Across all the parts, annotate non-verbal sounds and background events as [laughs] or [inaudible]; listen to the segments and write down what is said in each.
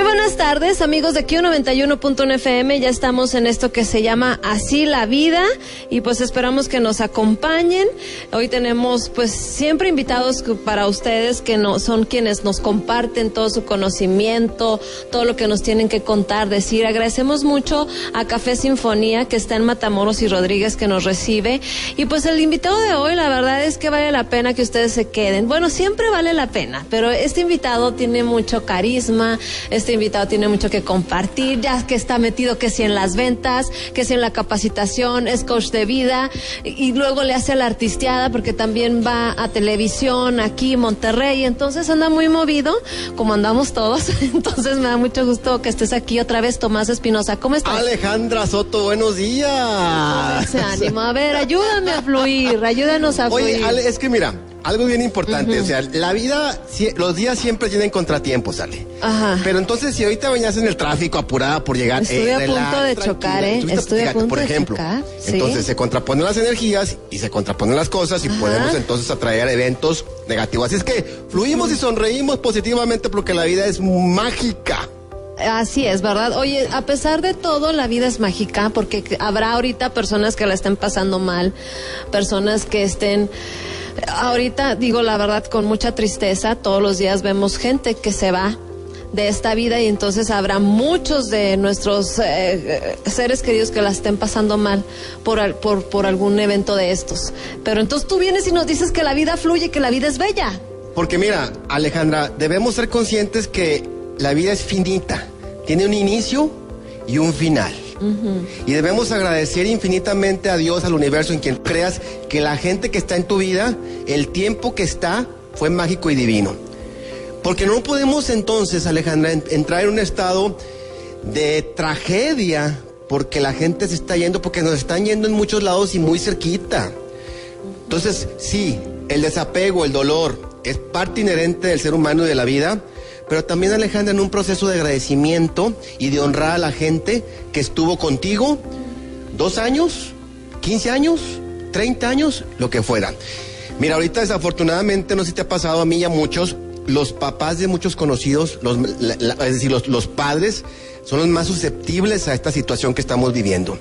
Muy buenas tardes, amigos de Q91.1 FM. Ya estamos en esto que se llama Así la vida y pues esperamos que nos acompañen. Hoy tenemos pues siempre invitados para ustedes que no, son quienes nos comparten todo su conocimiento, todo lo que nos tienen que contar, decir. Agradecemos mucho a Café Sinfonía que está en Matamoros y Rodríguez que nos recibe. Y pues el invitado de hoy, la verdad es que vale la pena que ustedes se queden. Bueno, siempre vale la pena, pero este invitado tiene mucho carisma este invitado tiene mucho que compartir, ya que está metido que si en las ventas, que si en la capacitación, es coach de vida y luego le hace la artisteada porque también va a televisión aquí en Monterrey, entonces anda muy movido, como andamos todos, [laughs] entonces me da mucho gusto que estés aquí otra vez, Tomás Espinosa, ¿cómo estás? Alejandra Soto, buenos días. Se anima, a ver, ayúdame a fluir, ayúdanos a fluir. Oye, es que mira, algo bien importante, o sea, la vida, los días siempre tienen contratiempos, Ale. Ajá. Pero entonces, si ahorita venías en el tráfico apurada por llegar... Estoy a punto de chocar, ¿eh? Estoy a punto por ejemplo, de chocar. Entonces se contraponen las energías y se contraponen las cosas y podemos entonces atraer eventos negativos. Así es que fluimos y sonreímos positivamente porque la vida es mágica. Así es, ¿verdad? Oye, a pesar de todo, la vida es mágica porque habrá ahorita personas que la estén pasando mal, personas que estén ahorita digo la verdad con mucha tristeza, todos los días vemos gente que se va de esta vida y entonces habrá muchos de nuestros eh, eh, seres queridos que la estén pasando mal por, por, por algún evento de estos. Pero entonces tú vienes y nos dices que la vida fluye, que la vida es bella. Porque mira, Alejandra, debemos ser conscientes que la vida es finita, tiene un inicio y un final. Y debemos agradecer infinitamente a Dios, al universo, en quien creas que la gente que está en tu vida, el tiempo que está, fue mágico y divino. Porque no podemos entonces, Alejandra, entrar en un estado de tragedia porque la gente se está yendo, porque nos están yendo en muchos lados y muy cerquita. Entonces, sí, el desapego, el dolor, es parte inherente del ser humano y de la vida, pero también Alejandra en un proceso de agradecimiento y de honrar a la gente que estuvo contigo dos años, 15 años, 30 años, lo que fuera. Mira, ahorita desafortunadamente, no sé si te ha pasado a mí y a muchos, los papás de muchos conocidos, los, es decir, los, padres, son los más susceptibles a esta situación que estamos viviendo.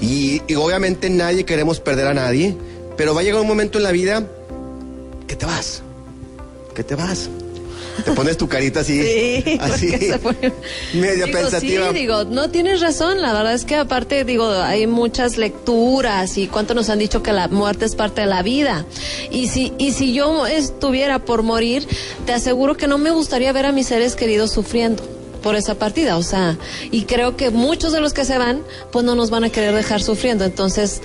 Y obviamente nadie queremos perder a nadie, pero va a llegar un momento en la vida que te vas, que te vas. Te pones tu carita así, sí, [laughs] así, media pensativa. Sí, digo, no tienes razón. La verdad es que aparte, digo, hay muchas lecturas y cuánto nos han dicho que la muerte es parte de la vida. Y si, y si yo estuviera por morir, te aseguro que no me gustaría ver a mis seres queridos sufriendo por esa partida, o sea, y creo que muchos de los que se van, pues no nos van a querer dejar sufriendo, entonces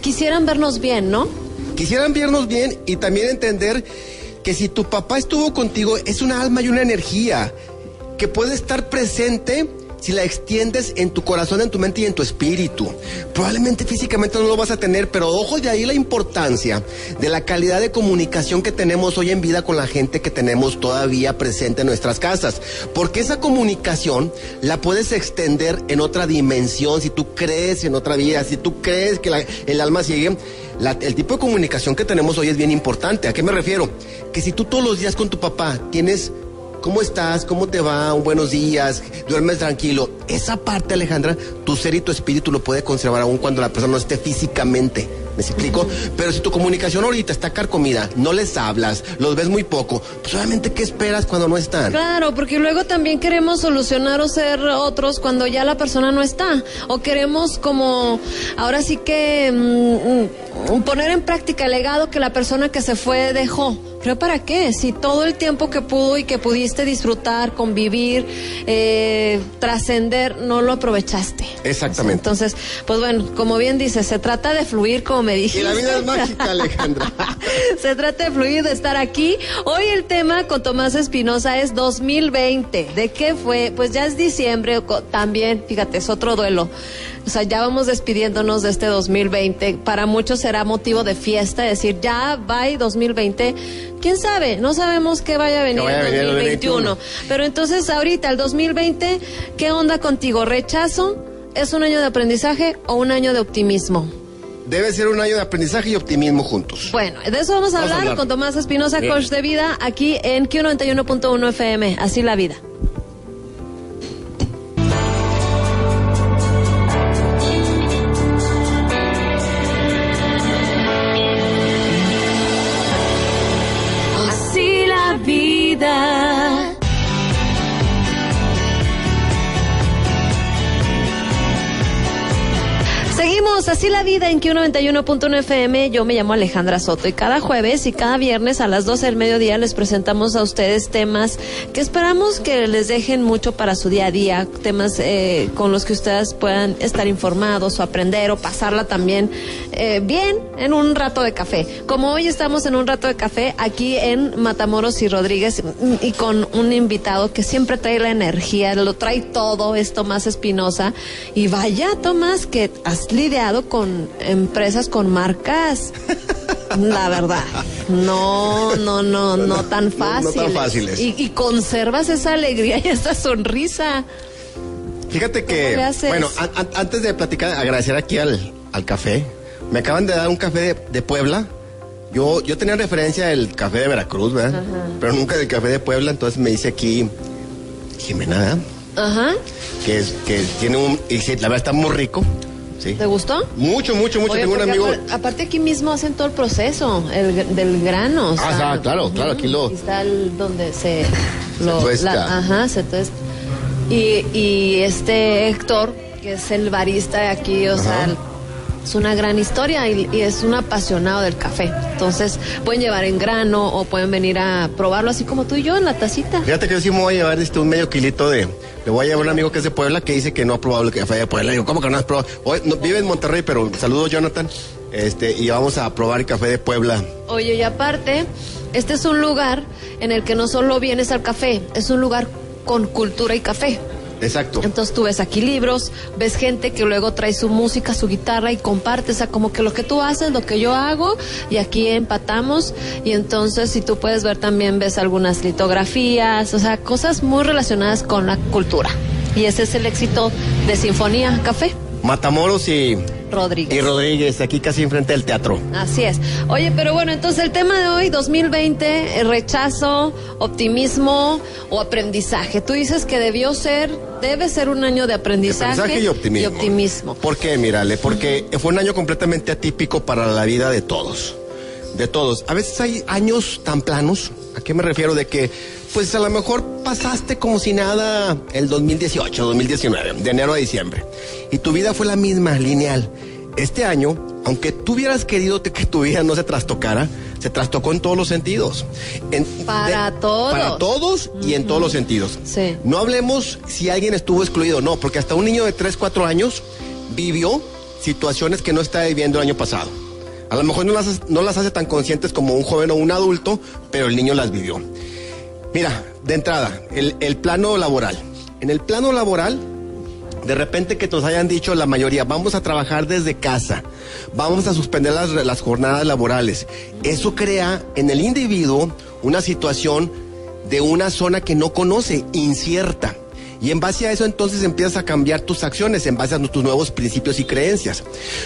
quisieran vernos bien, ¿no? Quisieran vernos bien y también entender que si tu papá estuvo contigo es una alma y una energía que puede estar presente si la extiendes en tu corazón, en tu mente y en tu espíritu. Probablemente físicamente no lo vas a tener, pero ojo de ahí la importancia de la calidad de comunicación que tenemos hoy en vida con la gente que tenemos todavía presente en nuestras casas. Porque esa comunicación la puedes extender en otra dimensión, si tú crees en otra vida, si tú crees que el alma sigue. el tipo de comunicación que tenemos hoy es bien importante. ¿A qué me refiero? Que si tú todos los días con tu papá tienes ¿Cómo estás? ¿Cómo te va? Un buenos días. Duermes tranquilo. Esa parte, Alejandra, tu ser y tu espíritu lo puede conservar aún cuando la persona no esté físicamente. ¿Me explico? Pero si tu comunicación ahorita está carcomida, no les hablas, los ves muy poco, pues obviamente, ¿qué esperas cuando no están? Claro, porque luego también queremos solucionar o ser otros cuando ya la persona no está. O queremos como, ahora sí que mm, mm, poner en práctica el legado que la persona que se fue dejó. ¿Pero para qué? Si todo el tiempo que pudo y que pudiste disfrutar, convivir, eh, trascender, no lo aprovechaste. Exactamente. Entonces, pues bueno, como bien dices, se trata de fluir, como me dijiste. Y la vida es mágica, [laughs] Alejandra. se trata de fluir, de estar aquí. Hoy el tema con Tomás Espinosa es 2020. ¿De qué fue? Pues ya es diciembre también, fíjate, es otro duelo. O sea, ya vamos despidiéndonos de este 2020. Para muchos será motivo de fiesta, decir, ya va 2020. ¿Quién sabe? No sabemos qué vaya a venir en 2021. Pero entonces, ahorita, el 2020, ¿qué onda contigo? ¿Rechazo? ¿Es un año de aprendizaje o un año de optimismo? Debe ser un año de aprendizaje y optimismo juntos. Bueno, de eso vamos a, hablar, con Tomás Espinosa, coach de vida, aquí en Q91.1 FM. Así la vida. Así la vida en Q91.1 FM. Yo me llamo Alejandra Soto y cada jueves y cada viernes a las 12 del mediodía les presentamos a ustedes temas que esperamos que les dejen mucho para su día a día, temas eh, con los que ustedes puedan estar informados o aprender o pasarla también eh, bien en un rato de café. Como hoy estamos en un rato de café aquí en Matamoros y Rodríguez y con un invitado que siempre trae la energía, lo trae todo, es Tomás Espinosa. Y vaya, Tomás, que has lidiado con empresas con marcas. La verdad, no, no, no, no tan fáciles. No, tan fáciles. Y, y, conservas esa alegría y esa sonrisa. Fíjate que, bueno, a, a, antes de platicar, agradecer aquí al, al café. Me acaban de dar un café de, de Puebla. Yo, yo tenía referencia del café de Veracruz, ¿verdad? Ajá. Pero nunca del café de Puebla, entonces me dice aquí Jimena, ¿verdad? Ajá. Que, es, que tiene un. Y la verdad está muy rico. ¿Sí? ¿Te gustó? Mucho, mucho, mucho. Oye, Tengo un amigo. Aparte, aparte, aquí mismo hacen todo el proceso el, del grano. Ah, sea, claro, uh -huh. claro, aquí lo. Aquí está el, donde se. [laughs] Lo, se tuesta. La, ajá, se tuesta. Y, y este Héctor, que es el barista de aquí, o ajá. sea es una gran historia y, y, es un apasionado del café. Entonces pueden llevar en grano o pueden venir a probarlo así como tú y yo en la tacita. Fíjate que yo sí me voy a llevar este, un medio kilito de... Le voy a llevar a un amigo que es de Puebla que dice que no ha probado el café de Puebla. Digo, ¿cómo que no has probado? Hoy, no, vive en Monterrey, pero saludos Jonathan. Este, y vamos a probar el café de Puebla. Oye, y aparte, este es un lugar en el que no solo vienes al café, es un lugar con cultura y café. Exacto. Entonces tú ves aquí libros, ves gente que luego trae su música, su guitarra y comparte, o sea, como que lo que tú haces, lo que yo hago, y aquí empatamos, y entonces si tú puedes ver también ves algunas litografías, o sea, cosas muy relacionadas con la cultura. Y ese es el éxito de Sinfonía Café. Matamoros y Rodríguez. Y Rodríguez, aquí casi enfrente del teatro. Así es. Oye, pero bueno, entonces el tema de hoy, 2020, rechazo, optimismo o aprendizaje. Tú dices que debió ser, debe ser un año de aprendizaje, aprendizaje y, optimismo. y optimismo. ¿Por qué? Mírale, porque fue un año completamente atípico para la vida de todos. De todos. A veces hay años tan planos. ¿A qué me refiero? De que, pues a lo mejor pasaste como si nada el 2018, 2019, de enero a diciembre. Y tu vida fue la misma, lineal. Este año, aunque tú hubieras querido que tu vida no se trastocara, se trastocó en todos los sentidos. En, para de, todos. Para todos y uh -huh. en todos los sentidos. Sí. No hablemos si alguien estuvo excluido, no, porque hasta un niño de 3, 4 años vivió situaciones que no estaba viviendo el año pasado. A lo mejor no las, no las hace tan conscientes como un joven o un adulto, pero el niño las vivió. Mira, de entrada, el, el, plano laboral. En el plano laboral, de repente que nos hayan dicho la mayoría, vamos a trabajar desde casa, vamos a suspender las, las jornadas laborales. Eso crea en el individuo una situación de una zona que no conoce, incierta. Y en base a eso entonces empiezas a cambiar tus acciones en base a tus nuevos principios y creencias.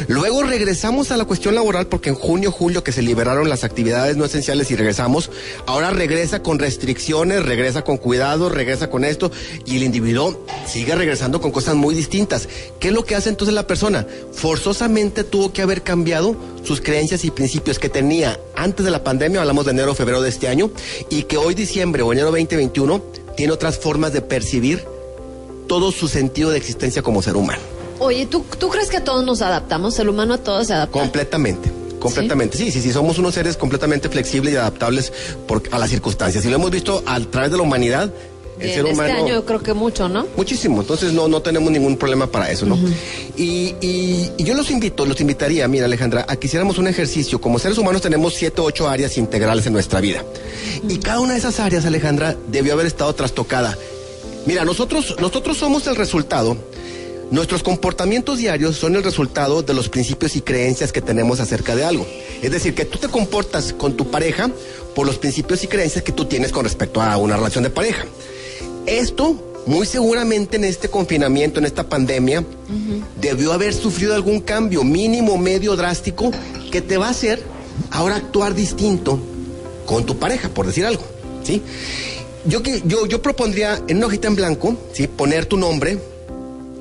Luego regresamos a la cuestión laboral porque en junio, julio que se liberaron las actividades no esenciales y regresamos, ahora regresa con restricciones, regresa con cuidado, regresa con esto y el individuo sigue regresando con cosas muy distintas. ¿Qué es lo que hace entonces la persona? Forzosamente tuvo que haber cambiado sus creencias y principios que tenía antes de la pandemia, hablamos de enero, febrero de este año, y que hoy diciembre o enero 2021 tiene otras formas de percibir todo su sentido de existencia como ser humano. Oye, ¿tú, ¿tú crees que a todos nos adaptamos? ¿El humano a todos se adapta? Completamente. Completamente, ¿Sí? sí, sí, sí, somos unos seres completamente flexibles y adaptables por, a las circunstancias. Y lo hemos visto a través de la humanidad. El Bien, ser humano, este año yo creo que mucho, ¿no? Muchísimo, entonces no, no tenemos ningún problema para eso, ¿no? Uh -huh. y, y, y, yo los invito, los invitaría, mira Alejandra, a que hiciéramos un ejercicio. Como seres humanos tenemos siete o ocho áreas integrales en nuestra vida. Uh -huh. Y cada una de esas áreas, Alejandra, debió haber estado trastocada Mira, nosotros, nosotros somos el resultado, nuestros comportamientos diarios son el resultado de los principios y creencias que tenemos acerca de algo. Es decir, que tú te comportas con tu pareja por los principios y creencias que tú tienes con respecto a una relación de pareja. Esto, muy seguramente en este confinamiento, en esta pandemia, uh -huh. debió haber sufrido algún cambio mínimo, medio, drástico, que te va a hacer ahora actuar distinto con tu pareja, por decir algo. ¿Sí? Yo, yo, yo propondría en una hojita en blanco, ¿sí? poner tu nombre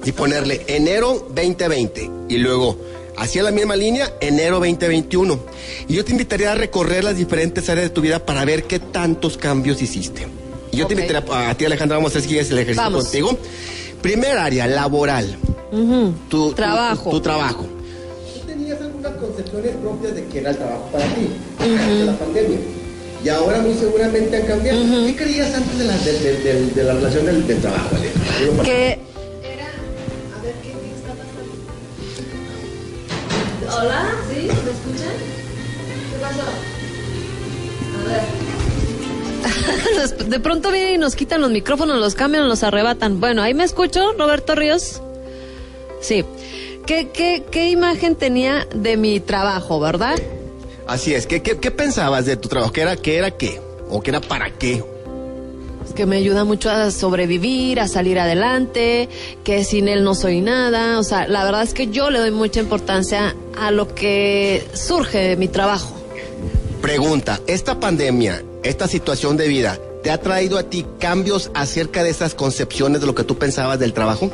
y ponerle enero 2020 y luego hacia la misma línea enero 2021. Y yo te invitaría a recorrer las diferentes áreas de tu vida para ver qué tantos cambios hiciste. Y yo okay. te invitaría a, a, ti Alejandra, vamos a hacer el ejercicio vamos. contigo. Primer área, laboral. Uh -huh. tu, trabajo. Tu, tu, tu trabajo. unas concepciones propias de que era el trabajo para ti, antes de la pandemia. Y ahora muy seguramente han cambiado. ¿Qué creías antes de la, de, de- de- de la relación del, del trabajo, Que era. A ver, ¿qué, está pasando? Hola, ¿sí? ¿Me escuchan? ¿Qué pasó? A ver. [laughs] De pronto vienen y nos quitan los micrófonos, los cambian, los arrebatan. Bueno, ahí me escucho, Roberto Ríos. Sí. ¿Qué, qué, qué imagen tenía de mi trabajo, verdad? Así es. ¿Qué, qué, qué pensabas de tu trabajo? ¿Qué era, qué era qué? ¿O qué era para qué? que me ayuda mucho a sobrevivir, a salir adelante, que sin él no soy nada. O sea, la verdad es que yo le doy mucha importancia a lo que surge de mi trabajo. Pregunta, ¿esta pandemia, esta situación de vida, te ha traído a ti cambios acerca de esas concepciones de lo que tú pensabas del trabajo?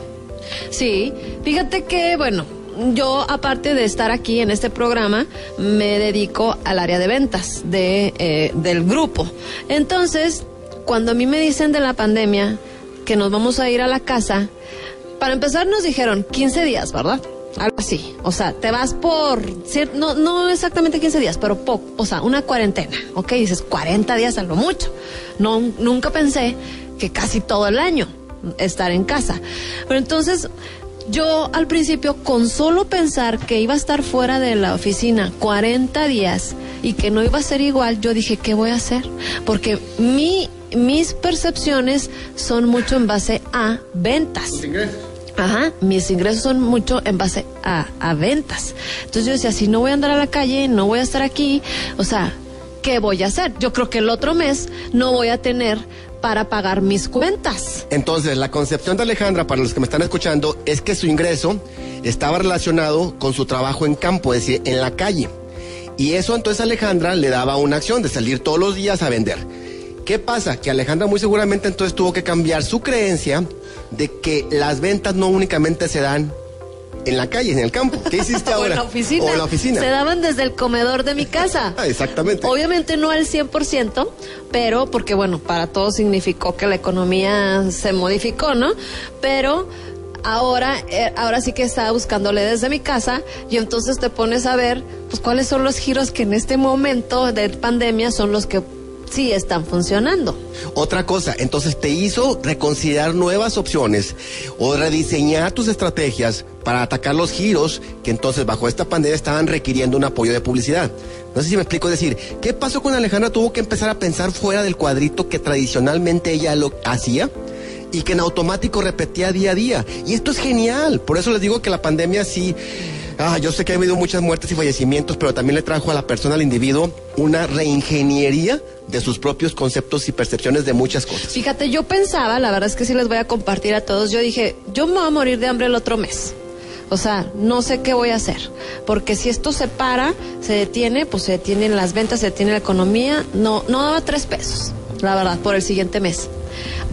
Sí, fíjate que, bueno, yo aparte de estar aquí en este programa, me dedico al área de ventas de, eh, del grupo. Entonces, cuando a mí me dicen de la pandemia que nos vamos a ir a la casa, para empezar nos dijeron 15 días, ¿verdad? Algo así. O sea, te vas por, no, no exactamente 15 días, pero poco, o sea, una cuarentena. Ok, dices 40 días a lo mucho. No, nunca pensé que casi todo el año estar en casa. Pero entonces, yo al principio, con solo pensar que iba a estar fuera de la oficina 40 días y que no iba a ser igual, yo dije, ¿qué voy a hacer? Porque mi, mis percepciones son mucho en base a ventas. Ajá, mis ingresos son mucho en base a, a ventas. Entonces yo decía, si no voy a andar a la calle, no voy a estar aquí, o sea, ¿qué voy a hacer? Yo creo que el otro mes no voy a tener para pagar mis cuentas. Entonces, la concepción de Alejandra, para los que me están escuchando, es que su ingreso estaba relacionado con su trabajo en campo, es decir, en la calle. Y eso entonces Alejandra le daba una acción de salir todos los días a vender. ¿Qué pasa? Que Alejandra muy seguramente entonces tuvo que cambiar su creencia de que las ventas no únicamente se dan en la calle, en el campo. ¿Qué hiciste [laughs] o ahora? en la oficina. O en la oficina. Se daban desde el comedor de mi [laughs] casa. Ah, exactamente. Obviamente no al 100%, pero porque bueno, para todos significó que la economía se modificó, ¿no? Pero ahora, eh, ahora sí que estaba buscándole desde mi casa y entonces te pones a ver, pues cuáles son los giros que en este momento de pandemia son los que sí están funcionando. Otra cosa, entonces te hizo reconsiderar nuevas opciones o rediseñar tus estrategias para atacar los giros que entonces bajo esta pandemia estaban requiriendo un apoyo de publicidad. No sé si me explico, decir, ¿qué pasó con Alejandra? Tuvo que empezar a pensar fuera del cuadrito que tradicionalmente ella lo hacía y que en automático repetía día a día. Y esto es genial, por eso les digo que la pandemia sí... Ah, yo sé que ha habido muchas muertes y fallecimientos, pero también le trajo a la persona, al individuo, una reingeniería de sus propios conceptos y percepciones de muchas cosas. Fíjate, yo pensaba, la verdad es que sí les voy a compartir a todos, yo dije, yo me voy a morir de hambre el otro mes. O sea, no sé qué voy a hacer. Porque si esto se para, se detiene, pues se detienen las ventas, se detiene la economía. No, no daba tres pesos, la verdad, por el siguiente mes.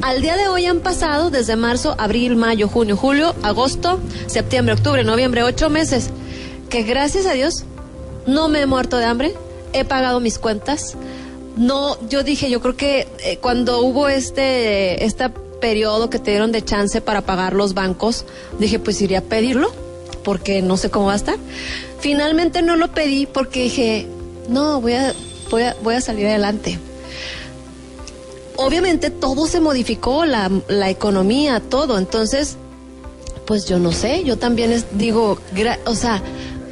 Al día de hoy han pasado desde marzo, abril, mayo, junio, julio, agosto, septiembre, octubre, noviembre, ocho meses. Que gracias a Dios no me he muerto de hambre, he pagado mis cuentas. No, yo dije, yo creo que eh, cuando hubo este, este periodo que te dieron de chance para pagar los bancos, dije, pues iría a pedirlo, porque no sé cómo va a estar. Finalmente no lo pedí porque dije, no, voy a, voy a, voy a salir adelante. Obviamente todo se modificó, la, la economía, todo. Entonces, pues yo no sé, yo también es- digo, gra- o sea,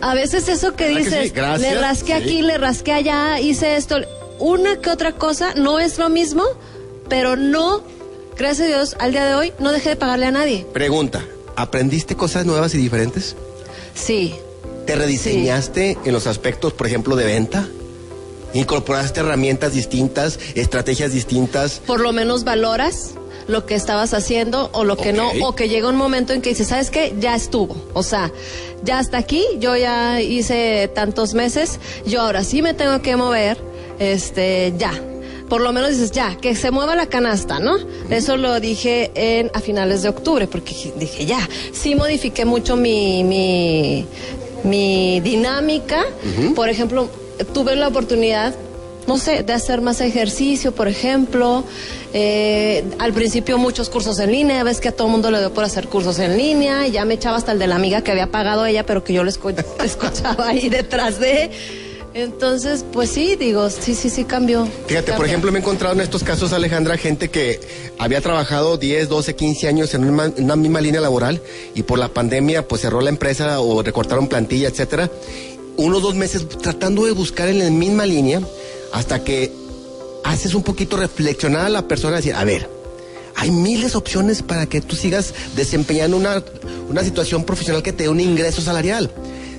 a veces eso que ¿Verdad que dices, sí? Gracias, le rasqué sí. aquí, le rasqué allá, hice esto, una que otra cosa, no es lo mismo, pero no, gracias a Dios, al día de hoy no dejé de pagarle a nadie. Pregunta, ¿aprendiste cosas nuevas y diferentes? Sí, ¿Te rediseñaste en los aspectos, por ejemplo, de venta? ¿Incorporaste herramientas distintas, estrategias distintas? por lo menos valoras lo que estabas haciendo o lo que no, o que llega un momento en que dices, ¿sabes qué? Ya estuvo. O sea, ya hasta aquí, yo ya hice tantos meses, yo ahora sí me tengo que mover, este, ya. Por lo menos dices, ya, que se mueva la canasta, ¿no? Eso lo dije en, a finales de octubre, porque dije, ya, sí modifiqué mucho mi, mi, mi dinámica. Por ejemplo, tuve la oportunidad no sé, de hacer más ejercicio, por ejemplo. Eh, al principio muchos cursos en línea, ves que a todo el mundo le dio por hacer cursos en línea, y ya me echaba hasta el de la amiga que había pagado ella, pero que yo le [laughs] escuchaba ahí detrás de... Entonces, pues sí, digo, sí, sí, sí cambió. Fíjate, por ejemplo, me he encontrado en estos casos, Alejandra, gente que había trabajado 10, 12, 15 años en una, una misma línea laboral y por la pandemia pues cerró la empresa o recortaron plantilla, etcétera. Unos dos meses tratando de buscar en la misma línea hasta que haces un poquito reflexionar a la persona decir, a ver, hay miles de opciones para que tú sigas desempeñando una, una situación profesional que te dé un ingreso salarial.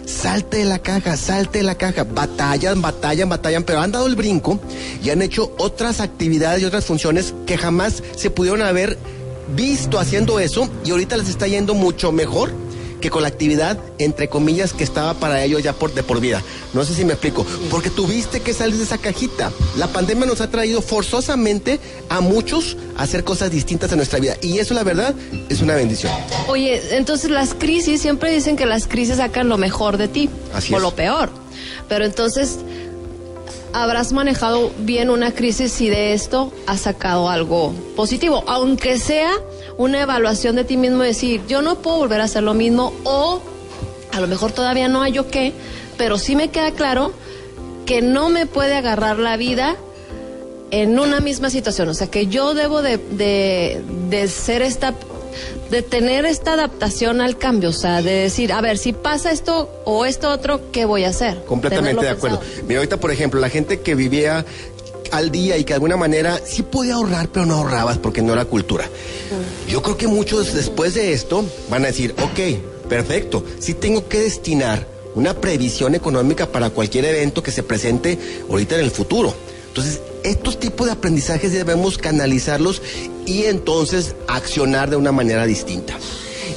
Salte de la caja, salte de la caja. Batallan, batallan, batallan, pero han dado el brinco y han hecho otras actividades y otras funciones que jamás se pudieron haber visto haciendo eso y ahorita les está yendo mucho mejor que con la actividad, entre comillas, que estaba para ellos ya por, de por vida. No sé si me explico. Porque tuviste que salir de esa cajita. La pandemia nos ha traído forzosamente a muchos a hacer cosas distintas en nuestra vida. Y eso, la verdad, es una bendición. Oye, entonces las crisis, siempre dicen que las crisis sacan lo mejor de ti. Así o es. lo peor. Pero entonces, habrás manejado bien una crisis y de esto has sacado algo positivo. Aunque sea una evaluación de ti mismo, decir, yo no puedo volver a hacer lo mismo o a lo mejor todavía no hay yo qué, pero sí me queda claro que no me puede agarrar la vida en una misma situación. O sea, que yo debo de, de, de ser esta de tener esta adaptación al cambio, o sea, de decir, a ver, si pasa esto o esto otro, ¿qué voy a hacer? Completamente de acuerdo. Mira, ahorita, por ejemplo, la gente que vivía al día y que de alguna manera sí podía ahorrar, pero no ahorrabas porque no era cultura. Yo creo que muchos después de esto van a decir, ok, perfecto, sí tengo que destinar una previsión económica para cualquier evento que se presente ahorita en el futuro. Entonces, estos tipos de aprendizajes debemos canalizarlos y entonces accionar de una manera distinta.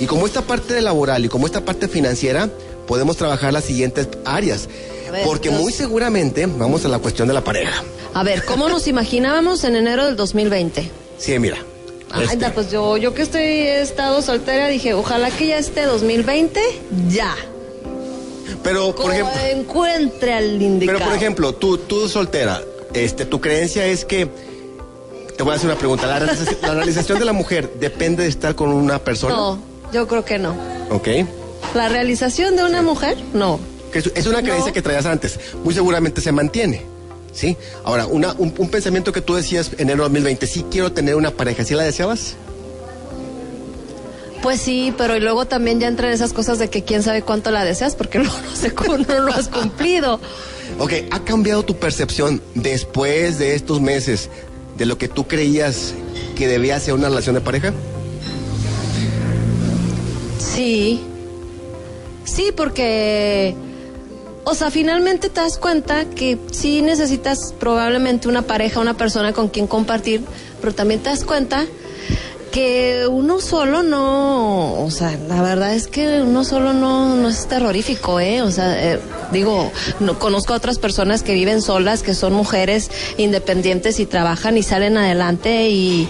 Y como esta parte de laboral y como esta parte financiera, podemos trabajar las siguientes áreas. Ver, Porque entonces- muy seguramente vamos a la cuestión de la pareja. A ver, ¿cómo nos imaginábamos en enero del 2020? Sí, mira. Ay, este, pues yo, yo que estoy he estado soltera dije, ojalá que ya esté 2020, ya. pero, por ejemplo, encuentre al indicado. pero por ejemplo, tú, tú soltera, este, tu creencia es que te voy a hacer una pregunta. La realización, la realización de la mujer depende de estar con una persona. No, yo creo que no. Ok. La realización de una mujer, no. Es, es una creencia No. que traías antes. Muy seguramente se mantiene. ¿Sí? Ahora, una, un, un pensamiento que tú decías en enero 2020, sí quiero tener una pareja, ¿sí la deseabas? Pues sí, pero y luego también ya entran esas cosas de que quién sabe cuánto la deseas porque [laughs] no, no, sé cómo no lo has cumplido. Ok, ¿ha cambiado tu percepción después de estos meses de lo que tú creías que debía ser una relación de pareja? Sí. Sí, porque, o sea, finalmente te das cuenta que sí necesitas probablemente una pareja, una persona con quien compartir, pero también te das cuenta que uno solo no, o sea, la verdad es que uno solo no, no es terrorífico, ¿eh? O sea, eh, digo, no, conozco a otras personas que viven solas, que son mujeres independientes y trabajan y salen adelante y,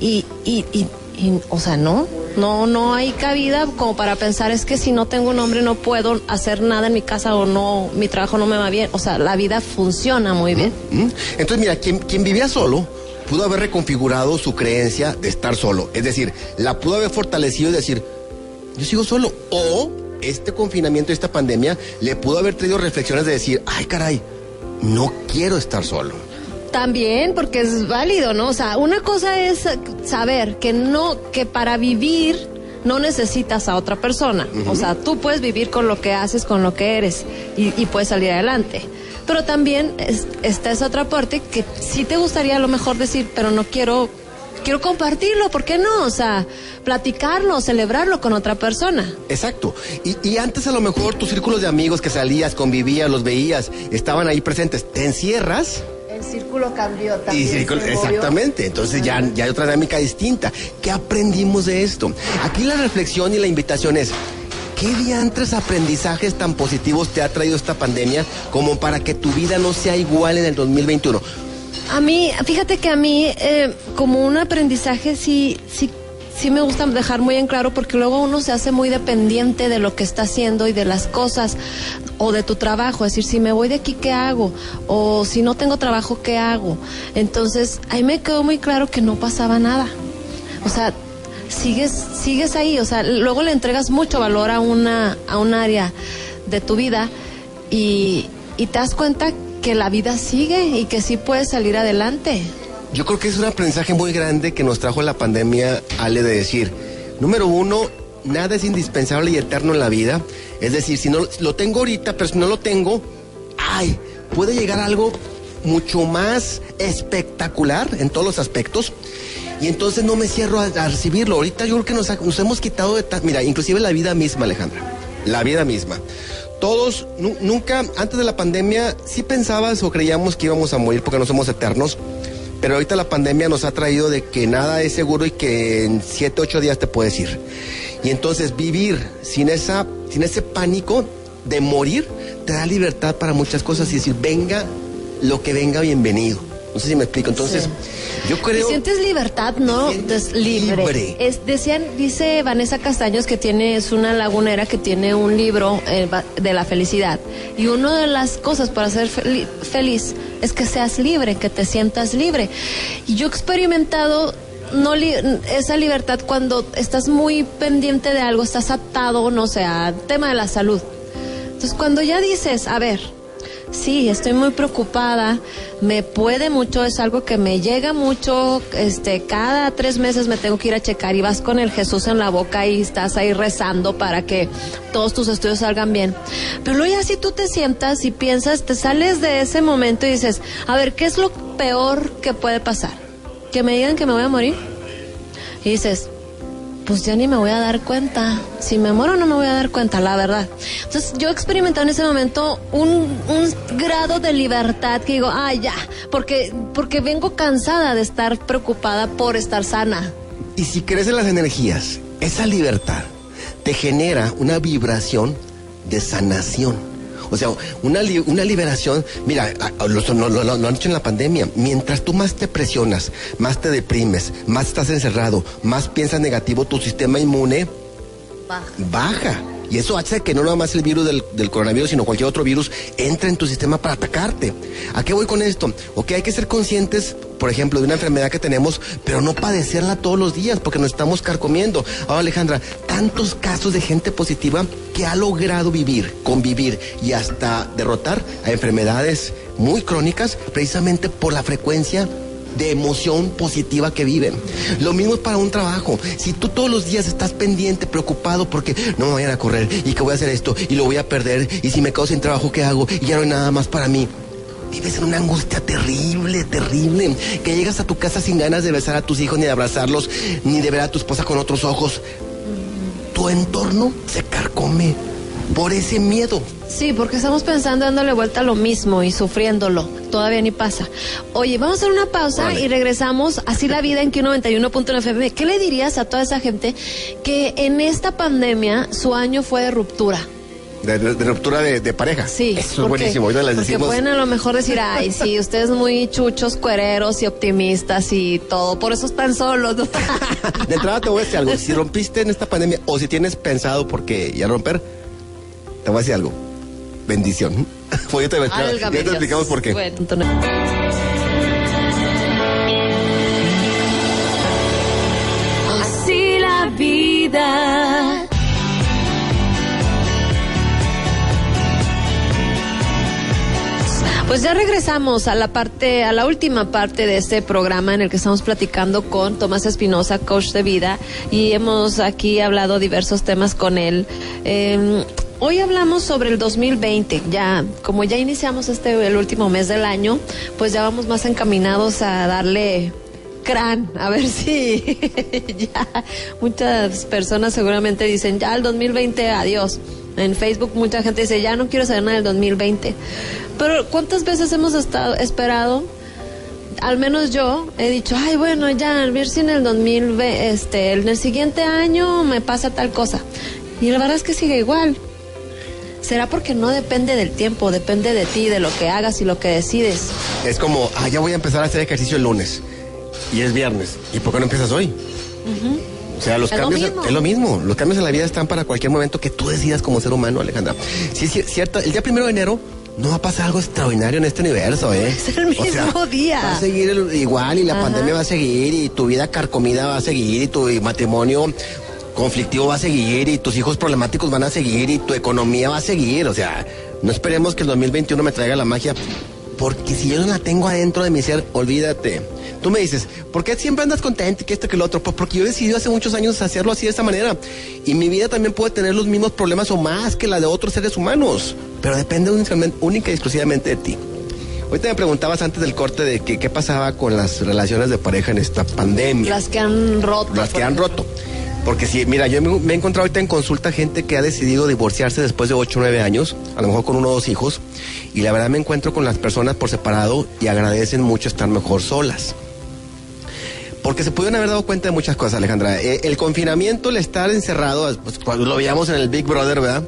y, y, y, y, o sea, no, no, no hay cabida como para pensar es que si no tengo un hombre no puedo hacer nada en mi casa o no, mi trabajo no me va bien. O sea, la vida funciona muy bien. Entonces, mira, quien, quien vivía solo pudo haber reconfigurado su creencia de estar solo. Es decir, la pudo haber fortalecido y decir, yo sigo solo. O este confinamiento, esta pandemia, le pudo haber traído reflexiones de decir, ay caray, no quiero estar solo. También, porque es válido, ¿no? O sea, una cosa es saber que no, que para vivir no necesitas a otra persona. O sea, tú puedes vivir con lo que haces, con lo que eres y, y puedes salir adelante. Pero también es- está esa otra parte que sí te gustaría a lo mejor decir, pero no quiero, quiero compartirlo, ¿por qué no? O sea, platicarlo, celebrarlo con otra persona. Exacto. Y, y antes a lo mejor tus círculos de amigos que salías, convivías, los veías, estaban ahí presentes. Te encierras El círculo cambió Y círculo- exactamente, entonces ya, ya hay otra dinámica distinta. ¿Qué aprendimos de esto? Aquí la reflexión y la invitación es, ¿qué diantres aprendizajes tan positivos te ha traído esta pandemia como para que tu vida no sea igual en el 2021? A mí, fíjate que a mí, eh, como un aprendizaje, sí, sí, sí me gusta dejar muy en claro porque luego uno se hace muy dependiente de lo que está haciendo y de las cosas o de tu trabajo, es decir, si me voy de aquí, ¿qué hago? O si no tengo trabajo, ¿qué hago? Entonces, ahí me quedó muy claro que no pasaba nada. O sea, sigues, sigues ahí, o sea, luego le entregas mucho valor a una, a un área de tu vida y, y te das cuenta que la vida sigue y que sí puedes salir adelante. Yo creo que es un aprendizaje muy grande que nos trajo la pandemia, Ale, de decir, número uno, nada es indispensable y eterno en la vida. Es decir, si no lo tengo ahorita, pero si no lo tengo, ay, puede llegar algo mucho más espectacular en todos los aspectos. Y entonces no me cierro a, recibirlo. Ahorita yo creo que nos, hemos quitado de... Mira, inclusive la vida misma, Alejandra. La vida misma. Todos, nunca, antes de la pandemia, sí pensabas o creíamos que íbamos a morir porque no somos eternos. Pero ahorita la pandemia nos ha traído de que nada es seguro y que en 7, 8 días te puedes ir. Y entonces vivir sin, esa, sin ese pánico de morir te da libertad para muchas cosas y decir, venga lo que venga, bienvenido. No sé si me explico. Entonces, yo creo. sientes libertad, ¿no? Es libre. Es, decían, dice Vanessa Castaños que tiene, es una lagunera que tiene un libro eh, de la felicidad. Y una de las cosas para ser feliz es que seas libre, que te sientas libre. Y yo he experimentado no esa libertad cuando estás muy pendiente de algo, estás atado, no sé, al tema de la salud. Entonces, cuando ya dices, a ver, sí, estoy muy preocupada, me puede mucho, es algo que me llega mucho, este, cada tres meses me tengo que ir a checar y vas con el Jesús en la boca y estás ahí rezando para que todos tus estudios salgan bien. Pero luego ya si tú te sientas y piensas, te sales de ese momento y dices, a ver, ¿qué es lo peor que puede pasar? ¿Que me digan que me voy a morir? Y dices, pues ya ni me voy a dar cuenta. Si me muero no me voy a dar cuenta, la verdad. Entonces yo he experimentado en ese momento un, grado de libertad que digo, ah, ya, porque, porque vengo cansada de estar preocupada por estar sana. Y si crecen las energías, esa libertad te genera una vibración de sanación. O sea, una, una liberación, mira, lo, lo, han hecho en la pandemia, mientras tú más te presionas, más te deprimes, más estás encerrado, más piensas negativo, tu sistema inmune baja. baja. Y eso hace que no nada más el virus del, del, coronavirus, sino cualquier otro virus entre en tu sistema para atacarte. ¿A qué voy con esto? Ok, hay que ser conscientes, por ejemplo, de una enfermedad que tenemos, pero no padecerla todos los días porque nos estamos carcomiendo. Ahora, Alejandra, tantos casos de gente positiva que ha logrado vivir, convivir y hasta derrotar a enfermedades muy crónicas precisamente por la frecuencia de emoción positiva que viven. Lo mismo es para un trabajo. Si tú todos los días estás pendiente, preocupado porque no me vayan a correr y que voy a hacer esto y lo voy a perder y si me quedo sin trabajo, ¿qué hago? Y ya no hay nada más para mí. Vives en una angustia terrible, terrible, que llegas a tu casa sin ganas de besar a tus hijos, ni de abrazarlos, ni de ver a tu esposa con otros ojos. Tu entorno se carcome por ese miedo. Sí, porque estamos pensando dándole vuelta a lo mismo y sufriéndolo. Todavía ni pasa. Oye, vamos a hacer una pausa y regresamos. Así la vida en Q91.9 FM. ¿Qué le dirías a toda esa gente que en esta pandemia su año fue de ruptura? De, ruptura de, pareja. Sí. Eso es buenísimo. porque pueden a lo mejor decir, ay, sí, ustedes muy chuchos, cuereros y optimistas y todo. Por eso están solos. [laughs] de entrada te voy a decir algo. Si rompiste en esta pandemia o si tienes pensado porque ya romper, te voy a decir algo. Bendición. [laughs] Pues ya te, ya te explicamos por qué. Así la vida. Pues ya regresamos a la parte, a la última parte de este programa en el que estamos platicando con Tomás Espinosa, coach de vida, y hemos aquí hablado diversos temas con él. Eh, Hoy hablamos sobre el 2020. Ya, como ya iniciamos este el último mes del año, pues ya vamos más encaminados a darle crán, [laughs] a ver si [laughs] ya muchas personas seguramente dicen ya el 2020 adiós. En Facebook mucha gente dice ya no quiero saber nada del 2020. Pero ¿cuántas veces hemos estado esperado? Al menos yo he dicho, ay bueno ya, a ver si en el 2020, este, en el siguiente año me pasa tal cosa. Y la verdad es que sigue igual será porque no depende del tiempo, depende de ti, de lo que hagas y lo que decides. Es como, ah, ya voy a empezar a hacer ejercicio el lunes y es viernes. ¿Y por qué no empiezas hoy? O sea, los Es cambios es lo mismo. Los cambios en la vida están para cualquier momento que tú decidas como ser humano, Alejandra. Sí, sí, cierto. El día primero de enero no va a pasar algo extraordinario en este universo, ¿eh? Es el mismo día. Va a seguir el- igual y la Ajá. pandemia va a seguir y tu vida carcomida va a seguir y tu matrimonio conflictivo va a seguir y tus hijos problemáticos van a seguir y tu economía va a seguir. O sea, no esperemos que el 2021 me traiga la magia porque si yo no la tengo adentro de mi ser, olvídate. Tú me dices, ¿por qué siempre andas contento que esto que lo otro? Pues porque yo he decidido hace muchos años hacerlo así de esta manera. Y mi vida también puede tener los mismos problemas o más que la de otros seres humanos. Pero depende única y exclusivamente de ti. Ahorita me preguntabas antes del corte de que qué pasaba con las relaciones de pareja en esta pandemia. Las que han roto. Las que han roto. Porque si, mira, yo me, me he encontrado ahorita en consulta gente que ha decidido divorciarse después de 8 o 9 años, a lo mejor con uno o dos hijos, y la verdad me encuentro con las personas por separado y agradecen mucho estar mejor solas. Porque se pudieron haber dado cuenta de muchas cosas, Alejandra. Eh, el confinamiento, el estar encerrado, pues, cuando lo veíamos en el Big Brother, ¿verdad?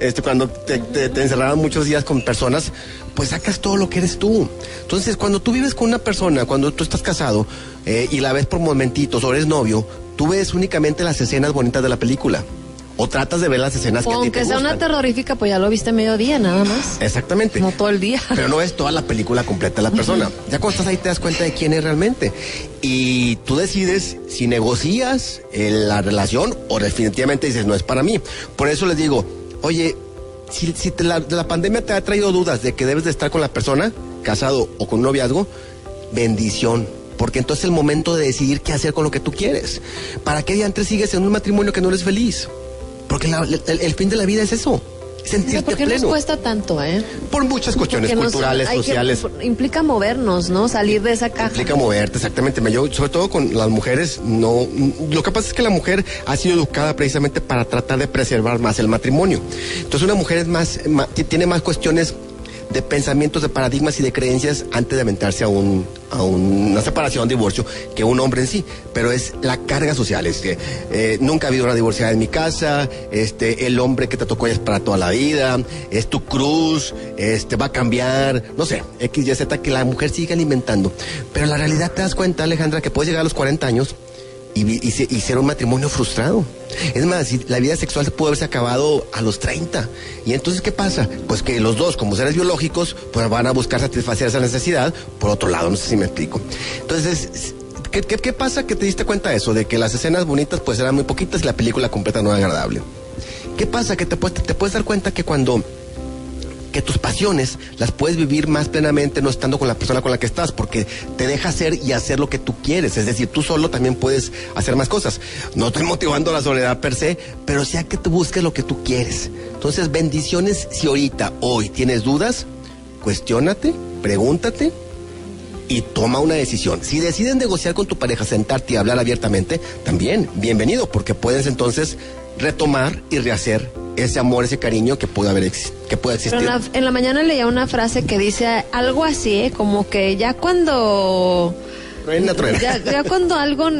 Este, cuando te, te, te encerraban muchos días con personas, pues sacas todo lo que eres tú. Entonces, cuando tú vives con una persona, cuando tú estás casado eh, y la ves por momentitos o eres novio, tú ves únicamente las escenas bonitas de la película. O tratas de ver las escenas que a ti Aunque te sea una terrorífica, pues ya lo viste mediodía, nada más. Exactamente. No todo el día. Pero no ves toda la película completa de la persona. Ya cuando estás ahí te das cuenta de quién es realmente. Y tú decides si negocias eh, la relación o definitivamente dices, no es para mí. Por eso les digo, oye, si, si te la, la pandemia te ha traído dudas de que debes de estar con la persona, casado o con un noviazgo, bendición. Porque entonces es el momento de decidir qué hacer con lo que tú quieres. ¿Para qué antes sigues en un matrimonio que no eres feliz? Porque la- el, el fin de la vida es eso. Sentirte ¿Por qué nos pleno. cuesta tanto, eh? Por muchas cuestiones Porque nos- culturales, que- sociales. implica movernos, ¿no? Salir de esa caja. Implica moverte, exactamente. Yo, sobre todo con las mujeres, no. Lo que pasa es que la mujer ha sido educada precisamente para tratar de preservar más el matrimonio. Entonces, una mujer es más, tiene más cuestiones de pensamientos, de paradigmas y de creencias antes de aventarse a, un, a una separación, divorcio, que un hombre en sí. Pero es la carga social. Es que, eh, nunca ha habido una divorciada en mi casa. Este, el hombre que te tocó es para toda la vida. Es tu cruz. Este, va a cambiar. No sé, X, Y, Z, que la mujer sigue alimentando. Pero la realidad te das cuenta, Alejandra, que puedes llegar a los 40 años y, y se- y ser un matrimonio frustrado. Es más, la vida sexual pudo haberse acabado a los 30. Y entonces, ¿qué pasa? Pues que los dos, como seres biológicos, pues van a buscar satisfacer esa necesidad. Por otro lado, no sé si me explico. Entonces, ¿qué, qué, pasa que te diste cuenta de eso? De que las escenas bonitas pues eran muy poquitas y la película completa no era agradable. ¿Qué pasa? Que te, te puedes dar cuenta que cuando que tus pasiones las puedes vivir más plenamente no estando con la persona con la que estás, porque te deja hacer y hacer lo que tú quieres. Es decir, tú solo también puedes hacer más cosas. No estoy motivando la soledad per se, pero sí a que tú busques lo que tú quieres. Entonces, bendiciones si ahorita, hoy, tienes dudas, cuestiónate, pregúntate y toma una decisión. Si deciden negociar con tu pareja, sentarte y hablar abiertamente, también, bienvenido, porque puedes entonces retomar y rehacer ese amor, ese cariño que puede haber que pueda Pero existir. en la, en la mañana leía una frase que dice algo así, ¿eh? como que ya cuando... Truena, truena. Ya, ya cuando algo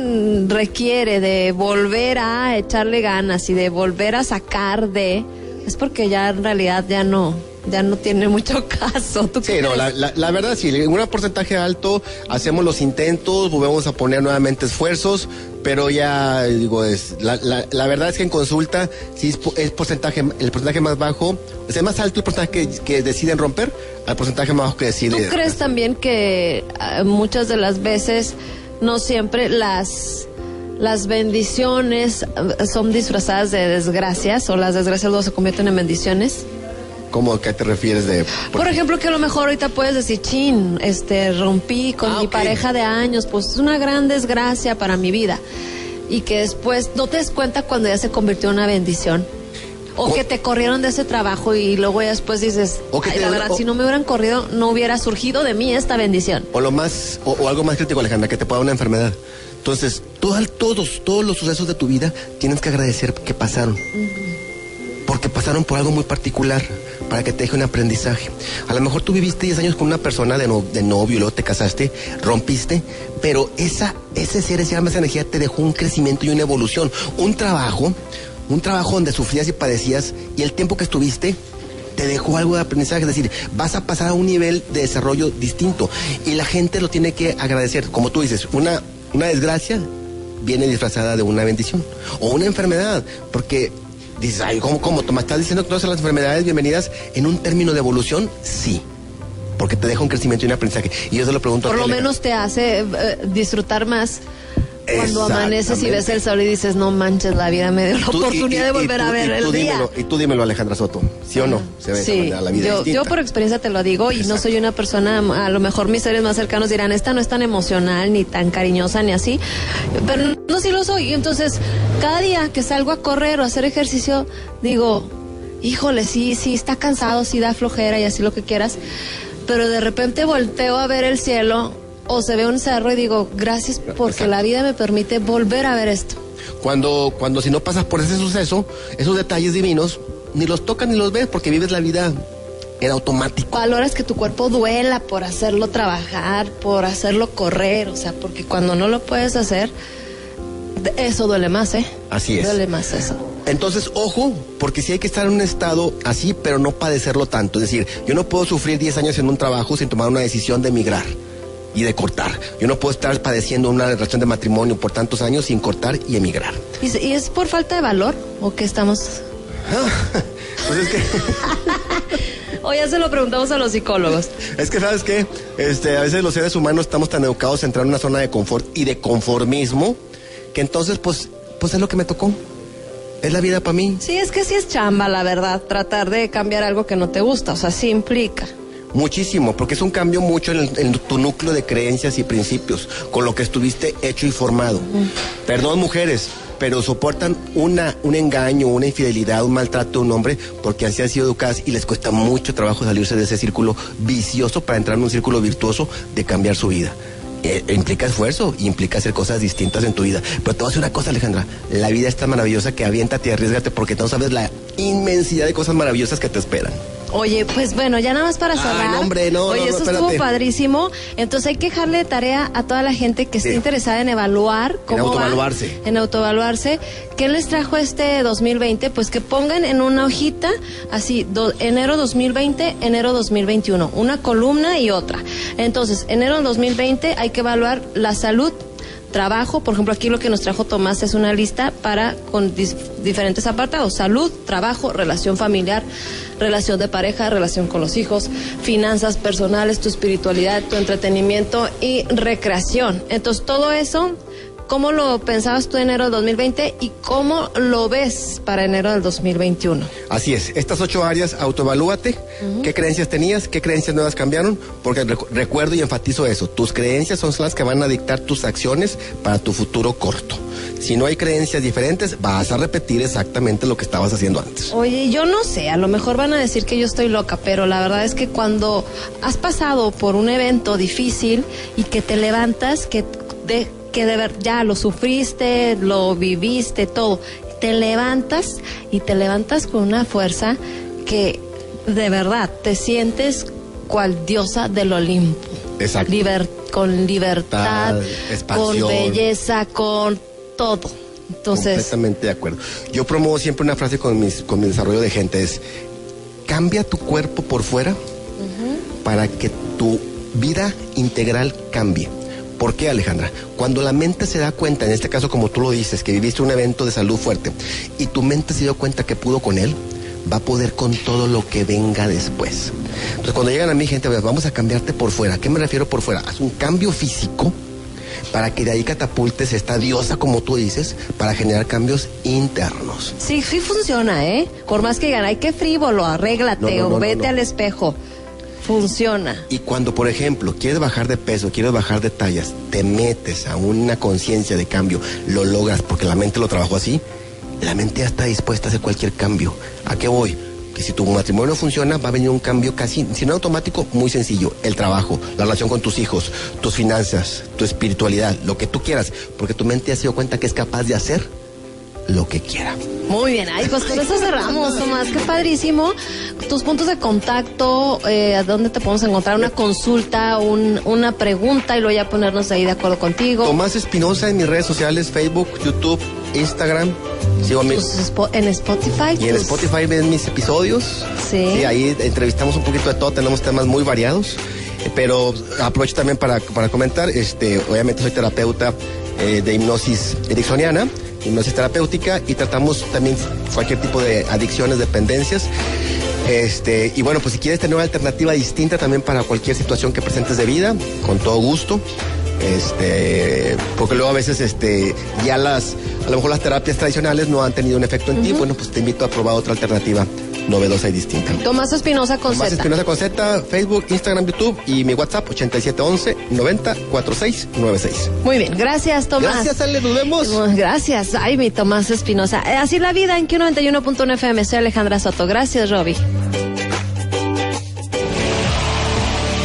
requiere de volver a echarle ganas y de volver a sacar de, es porque ya en realidad ya no, ya no tiene mucho [laughs] caso. ¿Tú Sí, no, la, la, la verdad sí, en un porcentaje alto hacemos los intentos, volvemos a poner nuevamente esfuerzos, pero ya digo, es la, la, verdad es que en consulta sí es, es porcentaje, el porcentaje más bajo, es más alto el porcentaje que, que deciden romper al porcentaje más bajo que ¿Tú decide. crees también que ah, muchas de las veces, no siempre las las bendiciones ah, son disfrazadas de desgracias o las desgracias luego se convierten en bendiciones? ¿Cómo que te refieres de...? Por ejemplo, que a lo mejor ahorita puedes decir, chin, este, rompí con Ah, mi pareja de años, pues es una gran desgracia para mi vida. Y que después no te des cuenta cuando ya se convirtió en una bendición. O que te corrieron de ese trabajo y luego ya después dices, O que "Ay, te- la verdad, o- si no me hubieran corrido, no hubiera surgido de mí esta bendición. O lo más, o, o algo más crítico, Alejandra, que te pueda una enfermedad. Entonces, todo- todos, todos los sucesos de tu vida tienes que agradecer que pasaron. Porque pasaron por algo muy particular, para que te deje un aprendizaje. A lo mejor tú viviste 10 años con una persona de, no- de novio, luego te casaste, rompiste, pero esa, ese ser, esa esa energía te dejó un crecimiento y una evolución. Un trabajo, un trabajo donde sufrías y padecías, y el tiempo que estuviste te dejó algo de aprendizaje, es decir, vas a pasar a un nivel de desarrollo distinto y la gente lo tiene que agradecer. Como tú dices, una, una desgracia viene disfrazada de una bendición o una enfermedad, porque dices, ay, ¿cómo, cómo? ¿Me estás diciendo que todas las enfermedades bienvenidas en un término de evolución? Sí. Porque te deja un crecimiento y un aprendizaje. Y yo se lo pregunto Por a ti, lo menos te hace eh, disfrutar más cuando amaneces y ves el sol y dices, no manches, la vida me dio la Tú- oportunidad y- de volver tú- a ver y tú el día. dímelo, y tú dímelo, Alejandra Soto. ¿Sí o no? Se ve Sí, la vida yo, distinta. yo por experiencia te lo digo y no soy una persona, a lo mejor mis seres más cercanos dirán, esta no es tan emocional ni tan cariñosa ni así, pero no, sí lo soy. Y entonces, cada día que salgo a correr o a hacer ejercicio, digo, híjole, sí, sí, está cansado, sí da flojera y así lo que quieras, pero de repente volteo a ver el cielo o se ve un cerro y digo, gracias porque Exacto. la vida me permite volver a ver esto. Cuando, cuando si no pasas por ese suceso, esos detalles divinos, ni los tocas ni los ves porque vives la vida en automático. valoras que tu cuerpo duela por hacerlo trabajar, por hacerlo correr, o sea, porque cuando no lo puedes hacer, eso duele más, ¿eh? Así es. Duele más eso. Entonces, ojo, porque sí hay que estar en un estado así, pero no padecerlo tanto. Es decir, yo no puedo sufrir 10 años en un trabajo sin tomar una decisión de emigrar y de cortar. Yo no puedo estar padeciendo una relación de matrimonio por tantos años sin cortar y emigrar. ¿Y, es por falta de valor o que estamos...? [laughs] Pues es que, [laughs] O ya se lo preguntamos a los psicólogos. es que ¿sabes qué? Este, a veces los seres humanos estamos tan educados a entrar en una zona de confort y de conformismo que entonces, pues, pues es lo que me tocó. Es la vida para mí. Sí, es que sí es chamba, la verdad, tratar de cambiar algo que no te gusta, o sea, sí implica. Muchísimo, porque es un cambio mucho en, tu núcleo de creencias y principios, con lo que estuviste hecho y formado. Perdón, mujeres, pero soportan una, un engaño, una infidelidad, un maltrato de un hombre, porque así han sido educadas y les cuesta mucho trabajo salirse de ese círculo vicioso para entrar en un círculo virtuoso de cambiar su vida. Eh, implica esfuerzo y implica hacer cosas distintas en tu vida. Pero te voy a decir una cosa, Alejandra. La vida es tan maravillosa que aviéntate y arriesgate porque no sabes la inmensidad de cosas maravillosas que te esperan. Oye, pues bueno, ya nada más para Ay, cerrar. no, hombre, no, Oye, no, eso espérate. estuvo padrísimo. Entonces hay que dejarle de tarea a toda la gente que esté Sí. interesada en evaluar cómo va, autoevaluarse. en autoevaluarse. ¿Qué les trajo este 2020? Pues que pongan en una hojita, así, do- enero 2020, enero 2021, una columna y otra. Entonces, enero 2020 hay que evaluar la salud, trabajo, por ejemplo, aquí lo que nos trajo Tomás es una lista para con diferentes apartados, salud, trabajo, relación familiar, relación de pareja, relación con los hijos, finanzas personales, tu espiritualidad, tu entretenimiento y recreación. Entonces, todo eso, ¿cómo lo pensabas tú en enero del 2020 y cómo lo ves para enero del 2021? Así es, estas ocho áreas, autoevalúate, qué creencias tenías, qué creencias nuevas cambiaron, porque recu- recuerdo y enfatizo eso, tus creencias son las que van a dictar tus acciones para tu futuro corto. Si no hay creencias diferentes, vas a repetir exactamente lo que estabas haciendo antes. Oye, yo no sé, a lo mejor van a decir que yo estoy loca, pero la verdad es que cuando has pasado por un evento difícil y que te levantas, que de, que de ver, ya lo sufriste, lo viviste, todo, te levantas y te levantas con una fuerza que de verdad te sientes cual diosa del Olimpo. Exacto. Liber- con libertad, expansión. con belleza, con todo. Entonces, Completamente de acuerdo. Yo promuevo siempre una frase con, mis, con mi desarrollo de gente, es, cambia tu cuerpo por fuera para que tu vida integral cambie. ¿Por qué, Alejandra? Cuando la mente se da cuenta, en este caso como tú lo dices, que viviste un evento de salud fuerte y tu mente se dio cuenta que pudo con él, va a poder con todo lo que venga después. Entonces, cuando llegan a mí gente, vamos a cambiarte por fuera. ¿A qué me refiero por fuera? Haz un cambio físico para que de ahí catapultes esta diosa, como tú dices, para generar cambios internos. Sí, sí funciona, ¿eh? Por más que digan, ay, qué frívolo, arréglate No, no, o no, no, vete al espejo. Funciona. Y cuando, por ejemplo, quieres bajar de peso, quieres bajar de tallas, te metes a una conciencia de cambio, lo logras porque la mente lo trabajó así, la mente ya está dispuesta a hacer cualquier cambio. ¿A qué voy? Que si tu matrimonio funciona, va a venir un cambio casi, si no automático, muy sencillo. El trabajo, la relación con tus hijos, tus finanzas, tu espiritualidad, lo que tú quieras, porque tu mente ya se dio cuenta que es capaz de hacer lo que quiera. Muy bien, ay, pues con eso cerramos, Tomás, qué padrísimo. Tus puntos de contacto, eh, ¿a dónde te podemos encontrar? Una consulta, un- una pregunta y luego ya ponernos ahí de acuerdo contigo. Tomás Espinosa en mis redes sociales, Facebook, YouTube, Instagram. Spo- en Spotify. y en tus- Spotify ven mis episodios. Sí. ahí entrevistamos un poquito de todo, tenemos temas muy variados. pero aprovecho también para, para comentar, este, obviamente soy terapeuta eh, de hipnosis ericksoniana, hipnosis terapéutica y tratamos también cualquier tipo de adicciones, dependencias. Este, y bueno, pues si quieres tener una alternativa distinta también para cualquier situación que presentes de vida, con todo gusto. Este, porque luego a veces este, ya las, a lo mejor las terapias tradicionales no han tenido un efecto en ti, bueno, pues te invito a probar otra alternativa novedosa y distinta. Tomás Espinosa con Tomás Espinosa con Z, Facebook, Instagram, YouTube y mi WhatsApp 8711 90 46 96. Muy bien, gracias Tomás. Gracias, Ale, nos vemos. Gracias, ay, mi Tomás Espinosa. Eh, así la vida en Q91.1 FM. Soy Alejandra Soto. Gracias, Roby.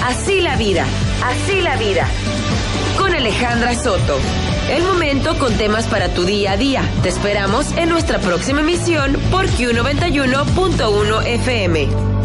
Así la vida, así la vida. Con Alejandra Soto. El momento con temas para tu día a día. Te esperamos en nuestra próxima emisión por Q91.1 FM.